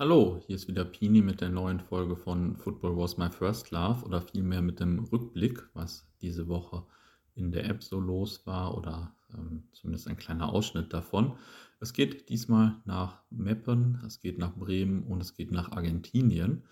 Hallo, hier ist wieder Pini mit der neuen Folge von Football Was My First Love oder vielmehr mit dem Rückblick, was diese Woche in der App so los war oder ähm, zumindest ein kleiner Ausschnitt davon. Es geht diesmal nach Meppen, es geht nach Bremen und es geht nach Argentinien.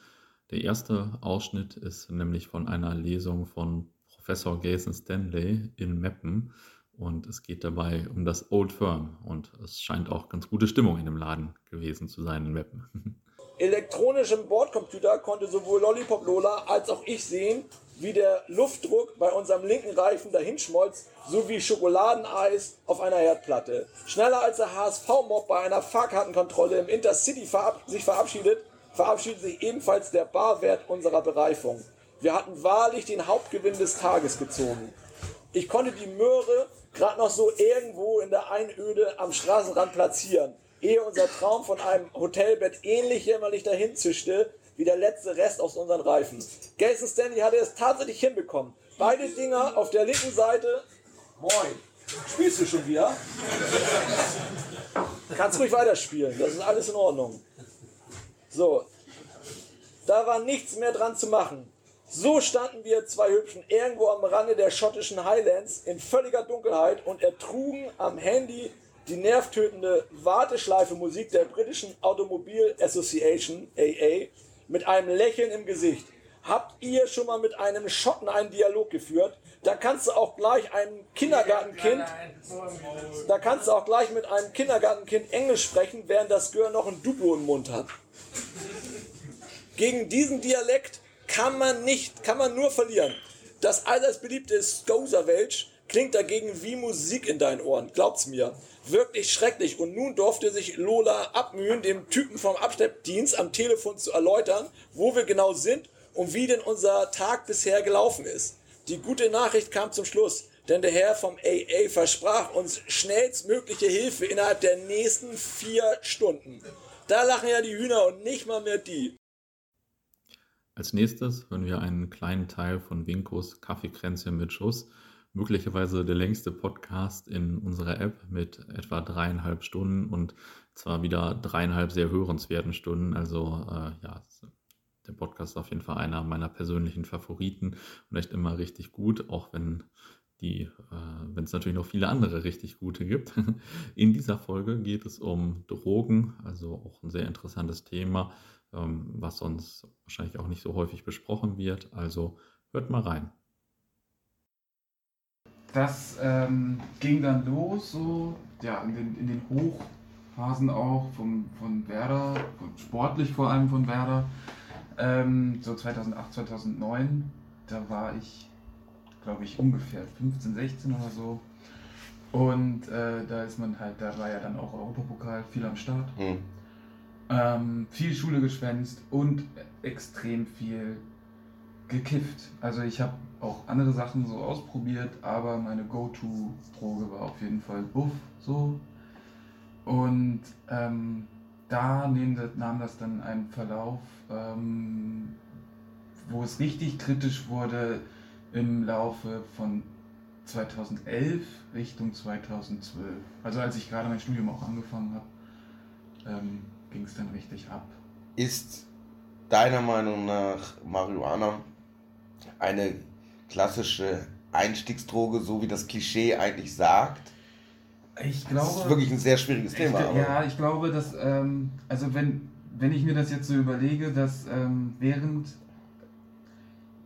Der erste Ausschnitt ist nämlich von einer Lesung von Professor Jason Stanley in Meppen und es geht dabei um das Old Firm. Und es scheint auch ganz gute Stimmung in dem Laden gewesen zu sein in Mappen. Elektronischem Bordcomputer konnte sowohl Lollipop Lola als auch ich sehen, wie der Luftdruck bei unserem linken Reifen dahinschmolz, sowie Schokoladeneis auf einer Herdplatte. Schneller als der HSV-Mob bei einer Fahrkartenkontrolle im Intercity verab sich verabschiedet, verabschiedet sich ebenfalls der Barwert unserer Bereifung. Wir hatten wahrlich den Hauptgewinn des Tages gezogen. Ich konnte die Möhre gerade noch so irgendwo in der Einöde am Straßenrand platzieren, ehe unser Traum von einem Hotelbett ähnlich jämmerlich dahin zischte wie der letzte Rest aus unseren Reifen. Jason Stanley hatte es tatsächlich hinbekommen. Beide Dinger auf der linken Seite. Moin. Spielst du schon wieder? Kannst ruhig weiterspielen, das ist alles in Ordnung. So. Da war nichts mehr dran zu machen. So standen wir zwei Hübschen irgendwo am Rande der schottischen Highlands in völliger Dunkelheit und ertrugen am Handy die nervtötende Warteschleife-Musik der britischen Automobil Association, AA, mit einem Lächeln im Gesicht. Habt ihr schon mal mit einem Schotten einen Dialog geführt? Da kannst du auch gleich einem Kindergartenkind, da kannst du auch gleich mit einem Kindergartenkind Englisch sprechen, während das Gör noch ein Duplo im Mund hat. Gegen diesen Dialekt kann man nicht, kann man nur verlieren. Das allseits beliebte Scoser-Welch klingt dagegen wie Musik in deinen Ohren, glaubt's mir. Wirklich schrecklich. Und nun durfte sich Lola abmühen, dem Typen vom Abschleppdienst am Telefon zu erläutern, wo wir genau sind und wie denn unser Tag bisher gelaufen ist. Die gute Nachricht kam zum Schluss, denn der Herr vom AA versprach uns schnellstmögliche Hilfe innerhalb der nächsten vier Stunden. Da lachen ja die Hühner und nicht mal mehr die. Als nächstes hören wir einen kleinen Teil von Winkos Kaffeekränzchen mit Schuss, möglicherweise der längste Podcast in unserer App mit etwa dreieinhalb Stunden und zwar wieder dreieinhalb sehr hörenswerten Stunden. Also äh, ja, der Podcast ist auf jeden Fall einer meiner persönlichen Favoriten und echt immer richtig gut, auch wenn die, äh, wenn es natürlich noch viele andere richtig gute gibt. In dieser Folge geht es um Drogen, also auch ein sehr interessantes Thema was sonst wahrscheinlich auch nicht so häufig besprochen wird. Also hört mal rein. Das ähm, ging dann los, so ja, in den, in den Hochphasen auch vom, von Werder, sportlich vor allem von Werder. Ähm, so 2008, 2009, da war ich, glaube ich, ungefähr 15, 16 oder so. Und äh, da ist man halt, da war ja dann auch Europapokal viel am Start. Mhm. Ähm, viel Schule geschwänzt und extrem viel gekifft. Also ich habe auch andere Sachen so ausprobiert, aber meine Go-To-Droge war auf jeden Fall Buff so. Und ähm, da nahm das dann einen Verlauf, ähm, wo es richtig kritisch wurde im Laufe von 2011 Richtung 2012. Also als ich gerade mein Studium auch angefangen habe. Ähm, ging es dann richtig ab. Ist deiner Meinung nach Marihuana eine klassische Einstiegsdroge, so wie das Klischee eigentlich sagt? Ich glaube. Das ist wirklich ein sehr schwieriges Thema. Ich, ja, ich glaube, dass, ähm, also wenn, wenn ich mir das jetzt so überlege, dass ähm, während,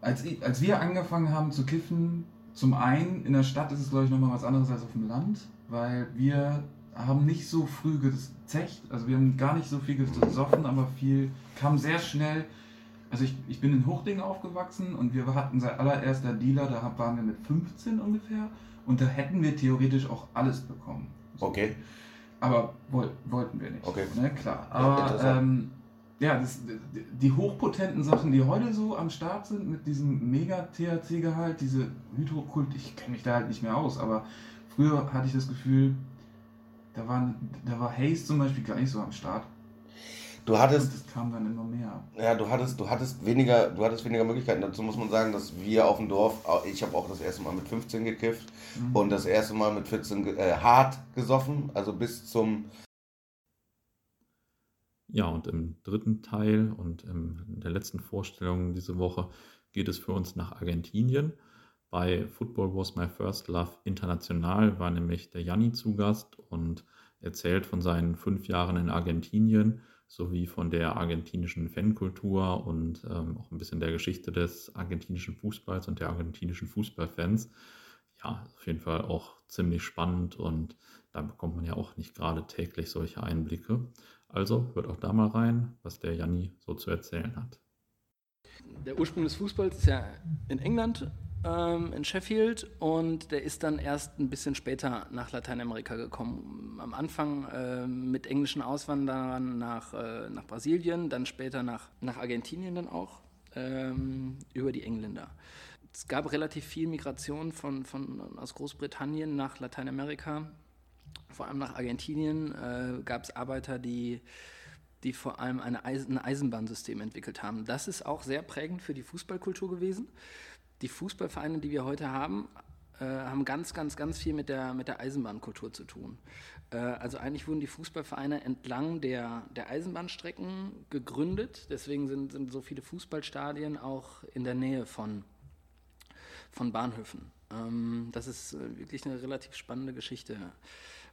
als, ich, als wir angefangen haben zu kiffen, zum einen in der Stadt ist es, glaube ich, nochmal was anderes als auf dem Land, weil wir haben nicht so früh gezecht, also wir haben gar nicht so viel gesoffen, aber viel kam sehr schnell. Also ich, ich bin in Hochding aufgewachsen und wir hatten seit allererster Dealer, da waren wir mit 15 ungefähr und da hätten wir theoretisch auch alles bekommen. Okay. Aber woll, wollten wir nicht. Okay. Ne, klar. Aber ja, ähm, ja das, die hochpotenten Sachen, die heute so am Start sind mit diesem Mega-THC-Gehalt, diese Hydrokult, ich kenne mich da halt nicht mehr aus, aber früher hatte ich das Gefühl, da, waren, da war Haze zum Beispiel gar nicht so am Start. Du hattest. Und das kam dann immer mehr. Ja, du hattest, du hattest weniger, du hattest weniger Möglichkeiten. Dazu muss man sagen, dass wir auf dem Dorf, ich habe auch das erste Mal mit 15 gekifft mhm. und das erste Mal mit 14 äh, hart gesoffen, also bis zum Ja, und im dritten Teil und in der letzten Vorstellung diese Woche geht es für uns nach Argentinien. Bei Football Was My First Love International war nämlich der Janni zu Gast und erzählt von seinen fünf Jahren in Argentinien sowie von der argentinischen Fankultur und ähm, auch ein bisschen der Geschichte des argentinischen Fußballs und der argentinischen Fußballfans. Ja, auf jeden Fall auch ziemlich spannend und da bekommt man ja auch nicht gerade täglich solche Einblicke. Also hört auch da mal rein, was der Janni so zu erzählen hat. Der Ursprung des Fußballs ist ja in England, ähm, in Sheffield, und der ist dann erst ein bisschen später nach Lateinamerika gekommen. Am Anfang äh, mit englischen Auswanderern nach, äh, nach Brasilien, dann später nach, nach Argentinien dann auch, ähm, über die Engländer. Es gab relativ viel Migration von, von, aus Großbritannien nach Lateinamerika vor allem nach Argentinien äh, gab es Arbeiter, die, die vor allem eine Eisen, ein Eisenbahnsystem entwickelt haben. Das ist auch sehr prägend für die Fußballkultur gewesen. Die Fußballvereine, die wir heute haben, äh, haben ganz, ganz, ganz viel mit der, mit der Eisenbahnkultur zu tun. Äh, also eigentlich wurden die Fußballvereine entlang der, der Eisenbahnstrecken gegründet. Deswegen sind, sind so viele Fußballstadien auch in der Nähe von, von Bahnhöfen. Ähm, das ist äh, wirklich eine relativ spannende Geschichte.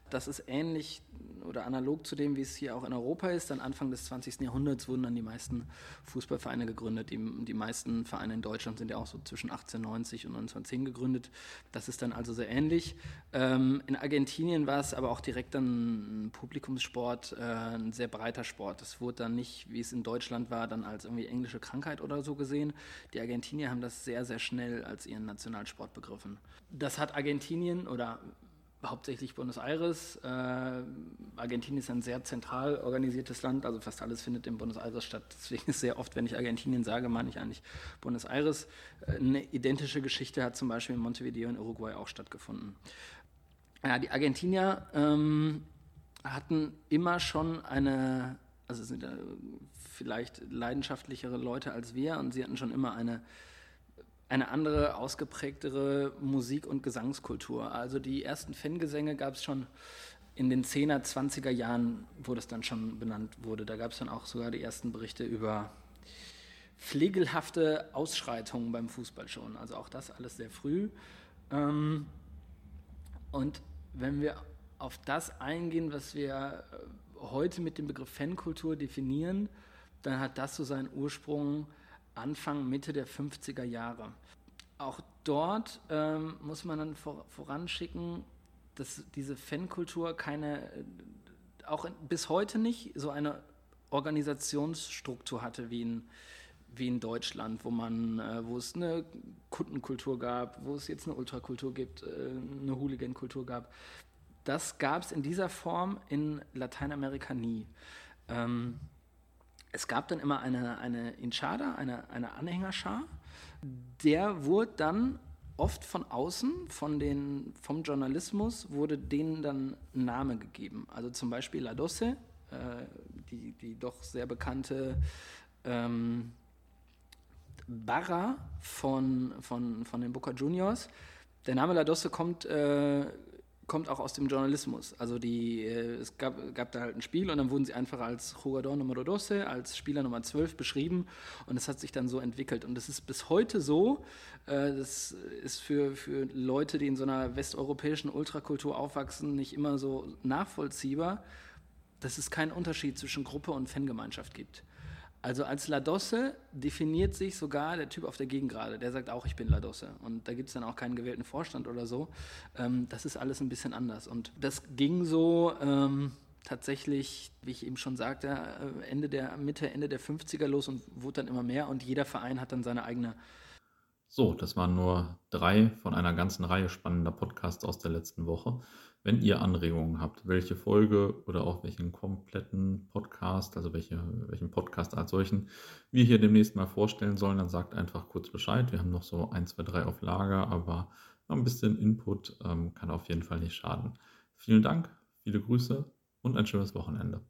Das ist ähnlich oder analog zu dem, wie es hier auch in Europa ist. Dann Anfang des 20. Jahrhunderts wurden dann die meisten Fußballvereine gegründet. Die, die meisten Vereine in Deutschland sind ja auch so zwischen 1890 und 1910 gegründet. Das ist dann also sehr ähnlich. Ähm, in Argentinien war es aber auch direkt ein Publikumssport, äh, ein sehr breiter Sport. Es wurde dann nicht, wie es in Deutschland war, dann als irgendwie englische Krankheit oder so gesehen. Die Argentinier haben das sehr, sehr schnell als ihren Nationalsport begriffen. Das hat Argentinien oder hauptsächlich Buenos Aires. Äh, Argentinien ist ein sehr zentral organisiertes Land, also fast alles findet in Buenos Aires statt. Deswegen ist sehr oft, wenn ich Argentinien sage, meine ich eigentlich Buenos Aires. Äh, eine identische Geschichte hat zum Beispiel in Montevideo in Uruguay auch stattgefunden. Ja, die Argentinier ähm, hatten immer schon eine, also sind äh, vielleicht leidenschaftlichere Leute als wir und sie hatten schon immer eine eine andere, ausgeprägtere Musik- und Gesangskultur. Also die ersten Fangesänge gab es schon in den 10er, 20er Jahren, wo das dann schon benannt wurde. Da gab es dann auch sogar die ersten Berichte über pflegelhafte Ausschreitungen beim Fußball schon. Also auch das alles sehr früh. Ähm, und wenn wir auf das eingehen, was wir heute mit dem Begriff Fankultur definieren, dann hat das so seinen Ursprung Anfang, Mitte der 50er Jahre. Auch dort ähm, muss man dann vor, voranschicken, dass diese Fankultur keine, äh, auch bis heute nicht so eine Organisationsstruktur hatte wie in, wie in Deutschland, wo man, äh, wo es eine Kundenkultur gab, wo es jetzt eine Ultrakultur gibt, äh, eine Hooligan-Kultur gab. Das gab es in dieser Form in Lateinamerika nie. Ähm, es gab dann immer eine, eine Inchada, eine, eine Anhängerschar. Der wurde dann oft von außen, von den, vom Journalismus, wurde denen dann Name gegeben. Also zum Beispiel La Doce, äh, die, die doch sehr bekannte ähm, Barra von, von, von den Boca Juniors. Der Name La Doce kommt äh, kommt auch aus dem Journalismus. Also die, äh, es gab, gab da halt ein Spiel und dann wurden sie einfach als Jugador Numero 12, als Spieler Nummer 12 beschrieben und es hat sich dann so entwickelt. Und es ist bis heute so, äh, das ist für, für Leute, die in so einer westeuropäischen Ultrakultur aufwachsen, nicht immer so nachvollziehbar, dass es keinen Unterschied zwischen Gruppe und Fangemeinschaft gibt. Also als Ladosse definiert sich sogar der Typ auf der Gegengrade. Der sagt auch, ich bin Ladosse. Und da gibt es dann auch keinen gewählten Vorstand oder so. Ähm, das ist alles ein bisschen anders. Und das ging so ähm, tatsächlich, wie ich eben schon sagte, äh, Ende der Mitte, Ende der 50er los und wurde dann immer mehr. Und jeder Verein hat dann seine eigene so, das waren nur drei von einer ganzen Reihe spannender Podcasts aus der letzten Woche. Wenn ihr Anregungen habt, welche Folge oder auch welchen kompletten Podcast, also welche, welchen Podcast als solchen wir hier demnächst mal vorstellen sollen, dann sagt einfach kurz Bescheid. Wir haben noch so ein, zwei, drei auf Lager, aber ein bisschen Input ähm, kann auf jeden Fall nicht schaden. Vielen Dank, viele Grüße und ein schönes Wochenende.